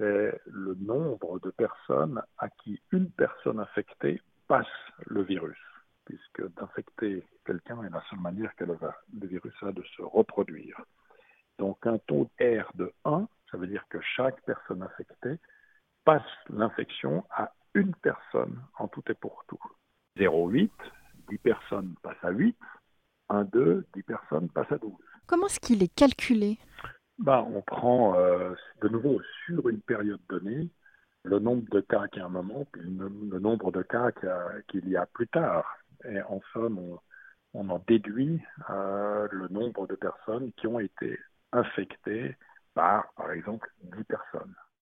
c'est le nombre de personnes à qui une personne infectée passe le virus, puisque d'infecter quelqu'un est la seule manière que le, virus a de se reproduire. Donc un taux R de 1, ça veut dire que chaque personne infectée passe l'infection à une personne en tout et pour tout. 0,8, 10 personnes passent à 8, 1, 2, 10 personnes passent à 12. Comment est-ce qu'il est calculé? Ben, On prend euh, de nouveau sur une période donnée le nombre de cas qu'il y a un moment, puis le, nombre de cas qu'il y, a plus tard. Et en somme, on, on en déduit euh, le nombre de personnes qui ont été infectées par, par exemple, 10 personnes.